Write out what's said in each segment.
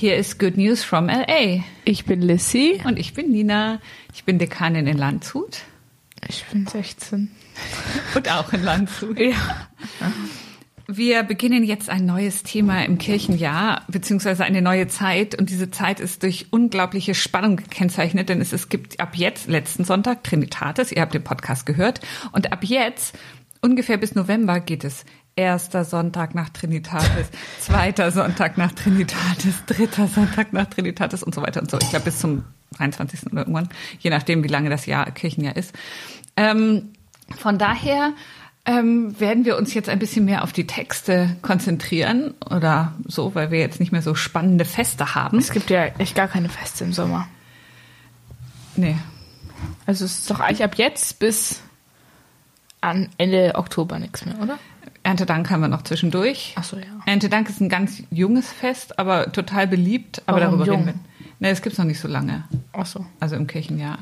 Hier ist Good News from LA. Ich bin Lissy. Und ich bin Nina. Ich bin Dekanin in Landshut. Ich bin 16. Und auch in Landshut. Ja. Wir beginnen jetzt ein neues Thema im Kirchenjahr, beziehungsweise eine neue Zeit. Und diese Zeit ist durch unglaubliche Spannung gekennzeichnet, denn es, es gibt ab jetzt, letzten Sonntag, Trinitatis, ihr habt den Podcast gehört. Und ab jetzt, ungefähr bis November, geht es erster Sonntag nach Trinitatis, zweiter Sonntag nach Trinitatis, dritter Sonntag nach Trinitatis und so weiter und so. Ich glaube bis zum 23. oder irgendwann, je nachdem, wie lange das Jahr Kirchenjahr ist. Ähm, von daher ähm, werden wir uns jetzt ein bisschen mehr auf die Texte konzentrieren oder so, weil wir jetzt nicht mehr so spannende Feste haben. Es gibt ja echt gar keine Feste im Sommer. Nee. Also es ist doch eigentlich ab jetzt bis an Ende Oktober nichts mehr, oder? Erntedank haben wir noch zwischendurch. Ach so, ja. Erntedank ist ein ganz junges Fest, aber total beliebt. Aber Warum darüber jung? reden wir. Nee, das gibt's noch nicht so lange. Ach so. Also im Kirchenjahr.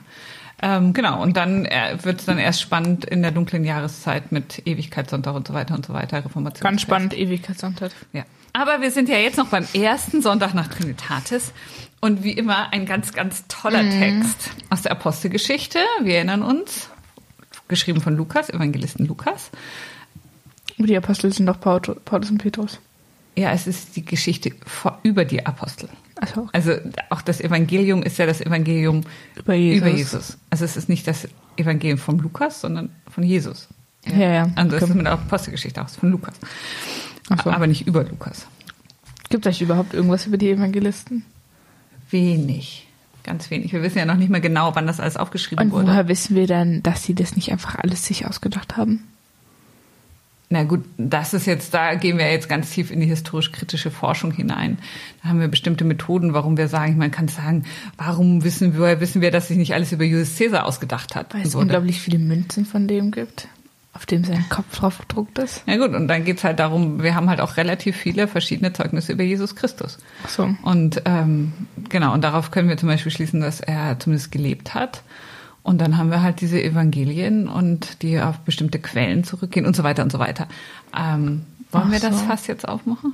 Ähm, genau, und dann äh, wird es dann erst spannend in der dunklen Jahreszeit mit Ewigkeitssonntag und so weiter und so weiter, Reformation. Ganz spannend, Ewigkeitssonntag. Ja. Aber wir sind ja jetzt noch beim ersten Sonntag nach Trinitatis und wie immer ein ganz, ganz toller Text aus der Apostelgeschichte. Wir erinnern uns, geschrieben von Lukas, Evangelisten Lukas. Die Apostel sind doch Paul- Paulus und Petrus. Ja, es ist die Geschichte vor, über die Apostel. Also Also auch das Evangelium ist ja das Evangelium über Jesus. über Jesus. Also es ist nicht das Evangelium von Lukas, sondern von Jesus. Ja, ja. Also es Okay. ist mit der Apostelgeschichte auch von Lukas. So. Aber nicht über Lukas. Gibt es euch überhaupt irgendwas über die Evangelisten? Wenig. Ganz wenig. Wir wissen ja noch nicht mehr genau, wann das alles aufgeschrieben Und wurde. woher wissen wir dann, dass sie das nicht einfach alles sich ausgedacht haben? Na gut, das ist jetzt, da gehen wir jetzt ganz tief in die historisch-kritische Forschung hinein. Da haben wir bestimmte Methoden, warum wir sagen, man kann sagen, warum wissen wir, woher wissen wir, dass sich nicht alles über Julius Caesar ausgedacht hat? Weil es Wurde. unglaublich viele Münzen von dem gibt, auf dem sein Kopf drauf gedruckt ist. Ja gut, und dann geht's halt darum, wir haben halt auch relativ viele verschiedene Zeugnisse über Jesus Christus. Ach so. Und ähm, genau, und darauf können wir zum Beispiel schließen, dass er zumindest gelebt hat. Und dann haben wir halt diese Evangelien und die auf bestimmte Quellen zurückgehen und so weiter und so weiter. Ähm, wollen Ach wir das so. Fass jetzt aufmachen?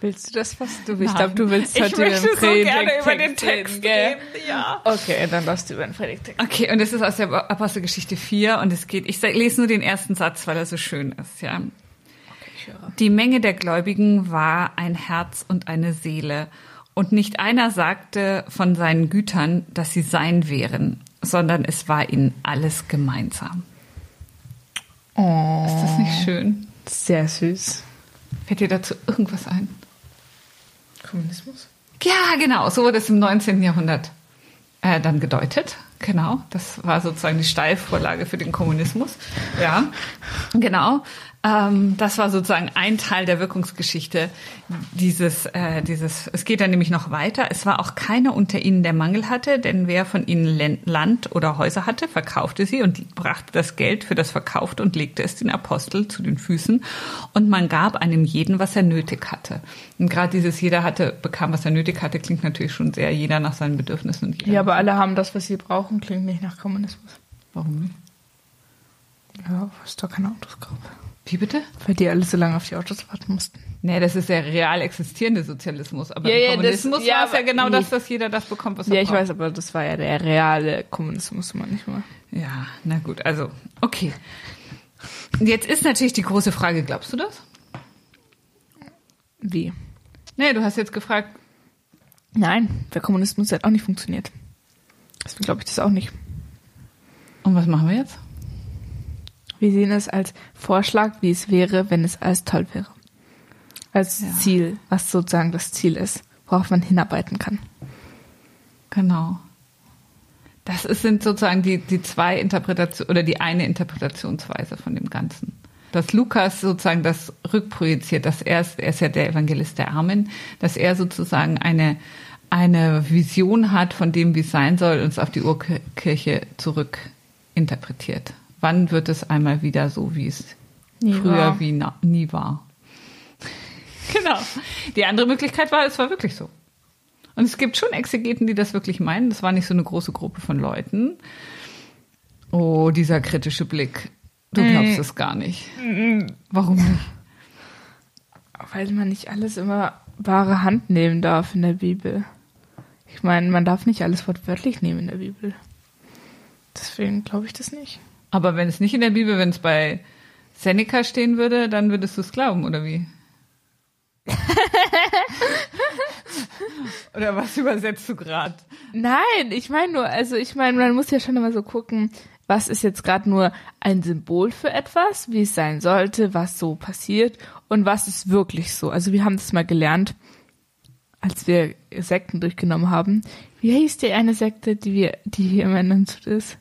Willst du das fast? Du, ich glaube, du willst Ich heute möchte den so gerne Predigtext über den Text reden, reden, ja. Okay, dann lass du über den Predigtext. Okay, und es ist aus der Apostelgeschichte 4 und es geht, ich lese nur den ersten Satz, weil er so schön ist, ja. Die Menge der Gläubigen war ein Herz und eine Seele. Und nicht einer sagte von seinen Gütern, dass sie sein wären, sondern es war ihnen alles gemeinsam. Oh, Ist das nicht schön? sehr süß. Fällt dir dazu irgendwas ein? Kommunismus? Ja, genau, so wurde es im 19. Jahrhundert äh, dann gedeutet. Genau, das war sozusagen die Steilvorlage für den Kommunismus. Ja, genau. Ähm, das war sozusagen ein Teil der Wirkungsgeschichte dieses, äh, dieses. Es geht dann nämlich noch weiter. Es war auch keiner unter ihnen, der Mangel hatte, denn wer von ihnen Land oder Häuser hatte, verkaufte sie und brachte das Geld für das Verkaufte und legte es den Apostel zu den Füßen. Und man gab einem jeden, was er nötig hatte. Und gerade dieses jeder hatte, bekam, was er nötig hatte, klingt natürlich schon sehr jeder nach seinen Bedürfnissen und. Ja, aber alle haben das, was sie brauchen, klingt nicht nach Kommunismus. Warum nicht? Ja, weil es doch keine Autos gab. Wie bitte? Weil die alle so lange auf die Autos warten mussten. Nee, das ist der real existierende Sozialismus. Aber Ja, ja, das- Kommunismus ja, war es ja aber- genau nee. das, dass jeder das bekommt, was er Ja, ich braucht. weiß, aber das war ja der reale Kommunismus manchmal. Ja, na gut, also, okay. Jetzt ist natürlich die große Frage, glaubst du das? Wie? Nee, du hast jetzt gefragt, Nein, der Kommunismus hat auch nicht funktioniert. Deswegen glaube ich das auch nicht. und was machen wir jetzt? Wir sehen es als Vorschlag, wie es wäre, wenn es alles toll wäre. Als Ja. Ziel, was sozusagen das Ziel ist, worauf man hinarbeiten kann. Genau. Das ist, sind sozusagen die, die zwei Interpretationen oder die eine Interpretationsweise von dem Ganzen. Dass Lukas sozusagen das rückprojiziert, dass er ist, er ist ja der Evangelist der Armen, dass er sozusagen eine, eine Vision hat von dem, wie es sein soll und es auf die Urkirche zurück interpretiert. Wann wird es einmal wieder so, wie es Nie früher war. wie na, nie war? genau. Die andere Möglichkeit war, es war wirklich so. Und es gibt schon Exegeten, die das wirklich meinen. Das war nicht so eine große Gruppe von Leuten. Oh, dieser kritische Blick. Du glaubst es gar nicht. Warum nicht? Weil man nicht alles immer wahre Hand nehmen darf in der Bibel. Ich meine, man darf nicht alles wortwörtlich nehmen in der Bibel. Deswegen glaube ich das nicht. Aber wenn es nicht in der Bibel, wenn es bei Seneca stehen würde, dann würdest du es glauben, oder wie? oder was übersetzt du gerade? Nein, ich meine nur, also ich meine, man muss ja schon immer so gucken, was ist jetzt gerade nur ein Symbol für etwas, wie es sein sollte, was so passiert und was ist wirklich so. Also wir haben das mal gelernt, als wir Sekten durchgenommen haben. Wie hieß die eine Sekte, die wir, die hier immer in Landshut ist?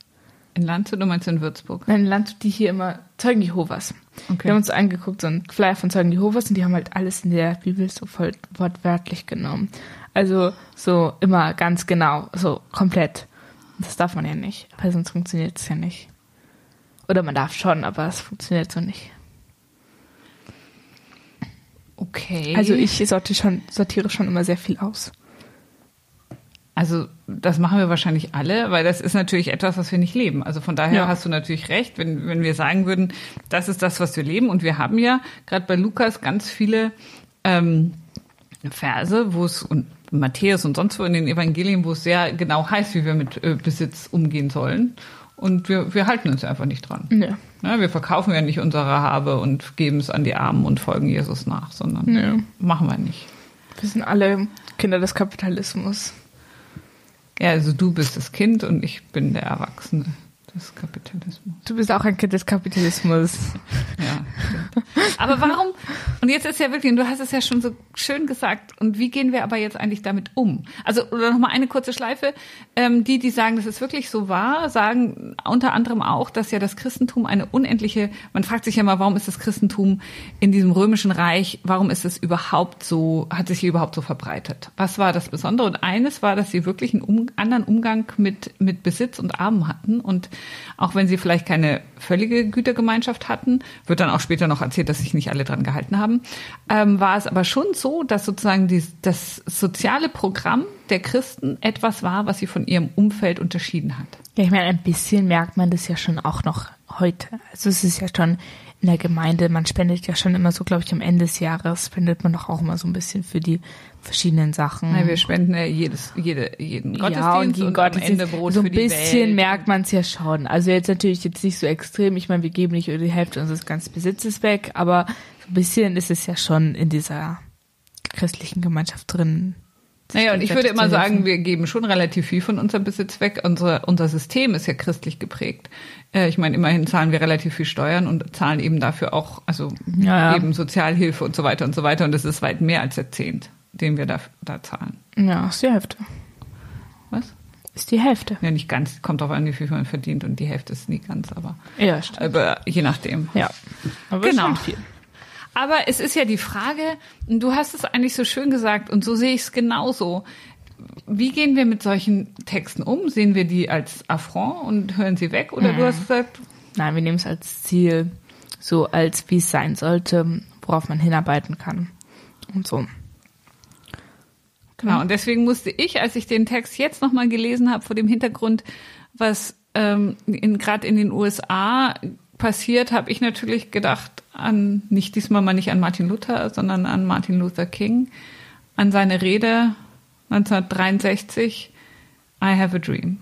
In Landshut oder meinst du in Würzburg? Nein, in Landshut, die hier immer Zeugen Jehovas. Okay. Wir haben uns angeguckt, so ein Flyer von Zeugen Jehovas und die haben halt alles in der Bibel so voll wortwörtlich genommen. Also so immer ganz genau, so komplett. Das darf man ja nicht, weil sonst funktioniert es ja nicht. Oder man darf schon, aber es funktioniert so nicht. Okay. Also ich sortiere schon, sortiere schon immer sehr viel aus. Also das machen wir wahrscheinlich alle, weil das ist natürlich etwas, was wir nicht leben. Also von daher Ja. hast du natürlich recht, wenn, wenn wir sagen würden, das ist das, was wir leben. Und wir haben ja gerade bei Lukas ganz viele ähm, Verse, wo es und Matthäus und sonst wo in den Evangelien, wo es sehr genau heißt, wie wir mit äh, Besitz umgehen sollen. Und wir, wir halten uns einfach nicht dran. Ja. Ja, wir verkaufen ja nicht unsere Habe und geben es an die Armen und folgen Jesus nach, sondern Ja. machen wir nicht. Wir sind alle Kinder des Kapitalismus. Ja, also du bist das Kind und ich bin der Erwachsene des Kapitalismus. Du bist auch ein Kind des Kapitalismus. Ja. Aber warum? Und jetzt ist ja wirklich, und du hast es ja schon so schön gesagt, und wie gehen wir aber jetzt eigentlich damit um? Also, oder nochmal eine kurze Schleife. Ähm, die, die sagen, dass es wirklich so war, sagen unter anderem auch, dass ja das Christentum eine unendliche, man fragt sich ja mal, warum ist das Christentum in diesem römischen Reich, warum ist es überhaupt so, hat sich hier überhaupt so verbreitet? Was war das Besondere? Und eines war, dass sie wirklich einen um, anderen Umgang mit, mit Besitz und Armen hatten. Und auch wenn sie vielleicht keine völlige Gütergemeinschaft hatten, wird dann auch später noch erzählt, dass sich nicht alle dran gehalten haben, ähm, war es aber schon so, dass sozusagen die, das soziale Programm der Christen etwas war, was sie von ihrem Umfeld unterschieden hat. Ja, ich meine, ein bisschen merkt man das ja schon auch noch heute. Also es ist ja schon in der Gemeinde, man spendet ja schon immer so, glaube ich, am Ende des Jahres spendet man doch auch immer so ein bisschen für die verschiedenen Sachen. Ja, wir spenden ja jedes, jede, jeden Gottesdienst ja, und gegen am Gottesdienst. Ende Brot so ein bisschen merkt man es ja schon. Also jetzt natürlich jetzt nicht so extrem. Ich meine, wir geben nicht die Hälfte unseres ganzen Besitzes weg, aber so ein bisschen ist es ja schon in dieser christlichen Gemeinschaft drin. Naja, und ich würde immer sagen, wir geben schon relativ viel von unserem Besitz weg. Unsere, unser System ist ja christlich geprägt. Äh, ich meine, immerhin zahlen wir relativ viel Steuern und zahlen eben dafür auch, also Ja, ja. eben Sozialhilfe und so weiter und so weiter. Und das ist weit mehr als der Zehnt, den wir da, da zahlen. Ja, ist die Hälfte. Was? Ist die Hälfte. Ja, nicht ganz. Kommt drauf an, wie viel man verdient. Und die Hälfte ist nie ganz, aber, Ja, stimmt. aber je nachdem. Ja. Aber Genau. viel. Aber es ist ja die Frage, du hast es eigentlich so schön gesagt und so sehe ich es genauso. Wie gehen wir mit solchen Texten um? Sehen wir die als Affront und hören sie weg? Oder du hast gesagt, Nein, wir nehmen es als Ziel, so als wie es sein sollte, worauf man hinarbeiten kann. Und so. Genau. Und deswegen musste ich, als ich den Text jetzt nochmal gelesen habe, vor dem Hintergrund, was ähm, gerade in den USA passiert, habe ich natürlich gedacht an, nicht diesmal mal nicht an Martin Luther, sondern an Martin Luther King, an seine Rede 1963, I have a dream.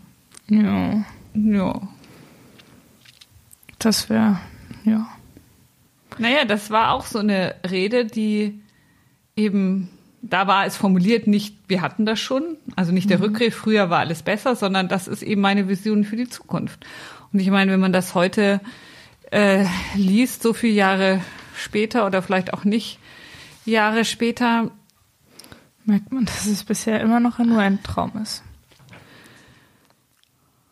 Ja, Ja. das wäre, ja. Naja, das war auch so eine Rede, die eben, da war es formuliert nicht, wir hatten das schon, also nicht der Rückgriff, früher war alles besser, sondern das ist eben meine Vision für die Zukunft. Und ich meine, wenn man das heute äh, liest, so viele Jahre später oder vielleicht auch nicht Jahre später, Merkt man, dass es bisher immer noch nur ein Traum ist.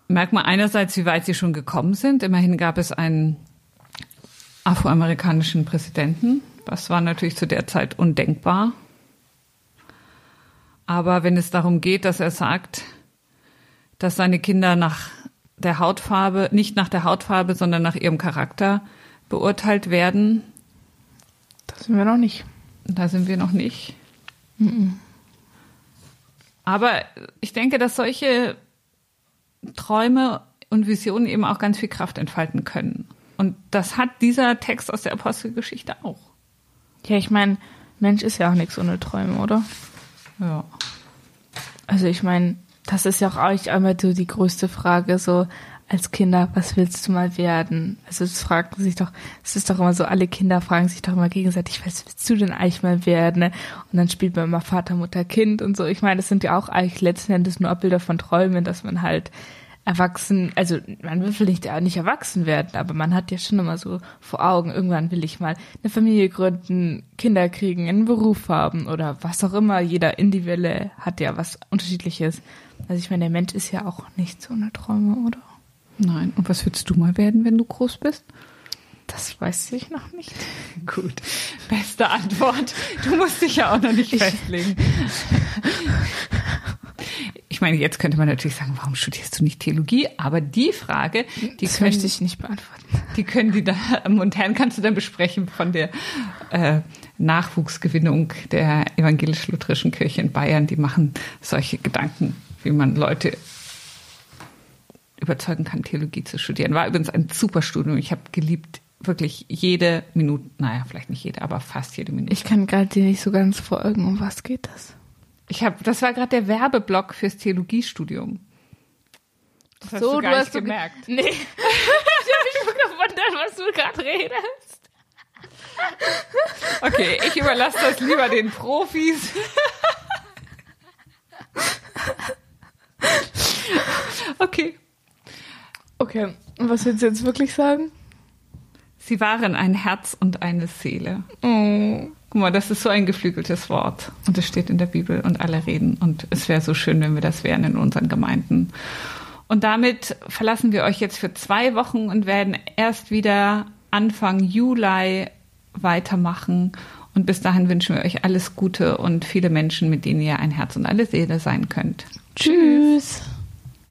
merkt man einerseits, wie weit sie schon gekommen sind. Immerhin gab es einen afroamerikanischen Präsidenten. Das war natürlich zu der Zeit undenkbar. Aber wenn es darum geht, dass er sagt, dass seine Kinder nach der Hautfarbe, nicht nach der Hautfarbe, sondern nach ihrem Charakter beurteilt werden, Das sind wir noch nicht. da sind wir noch nicht. Aber ich denke, dass solche Träume und Visionen eben auch ganz viel Kraft entfalten können. Und das hat dieser Text aus der Apostelgeschichte auch. Ja, ich meine, Mensch ist ja auch nichts ohne Träume, oder? Ja. Also ich meine, das ist ja auch eigentlich einmal so die größte Frage, so als Kinder, was willst du mal werden? Also es fragen sich doch, es ist doch immer so, alle Kinder fragen sich doch immer gegenseitig, was willst du denn eigentlich mal werden? Ne? Und dann spielt man immer Vater, Mutter, Kind und so. Ich meine, das sind ja auch eigentlich letzten Endes nur Abbilder von Träumen, dass man halt erwachsen, also man will vielleicht ja nicht erwachsen werden, aber man hat ja schon immer so vor Augen, irgendwann will ich mal eine Familie gründen, Kinder kriegen, einen Beruf haben oder was auch immer. Jeder Individuelle hat ja was Unterschiedliches. Also ich meine, der Mensch ist ja auch nicht so eine Träume, oder? Nein. Und was willst du mal werden, wenn du groß bist? Das weiß ich noch nicht. Gut. Beste Antwort. Du musst dich ja auch noch nicht festlegen. Ich meine, jetzt könnte man natürlich sagen, warum studierst du nicht Theologie? Aber die Frage, die das können, möchte ich nicht beantworten. die können die Damen und Herren kannst du dann besprechen von der äh, Nachwuchsgewinnung der evangelisch-lutherischen Kirche in Bayern. Die machen solche Gedanken, wie man Leute überzeugen kann, Theologie zu studieren. War übrigens ein super Studium. Ich habe geliebt, wirklich jede Minute, naja, vielleicht nicht jede, aber fast jede Minute. Ich kann gerade dir nicht so ganz folgen, um was geht das? Ich habe, das war gerade der Werbeblock fürs Theologiestudium. Das hast So, du gar du nicht hast so- gemerkt. Nee. ich habe mich gewundert, was du gerade redest. Okay, ich überlasse das lieber den Profis. Okay. Okay, und was willst du jetzt wirklich sagen? Sie waren ein Herz und eine Seele. Oh. Guck mal, das ist so ein geflügeltes Wort. Und es steht in der Bibel und alle reden. Und es wäre so schön, wenn wir das wären in unseren Gemeinden. Und damit verlassen wir euch jetzt für zwei Wochen und werden erst wieder Anfang Juli weitermachen. Und bis dahin wünschen wir euch alles Gute und viele Menschen, mit denen ihr ein Herz und eine Seele sein könnt. Tschüss.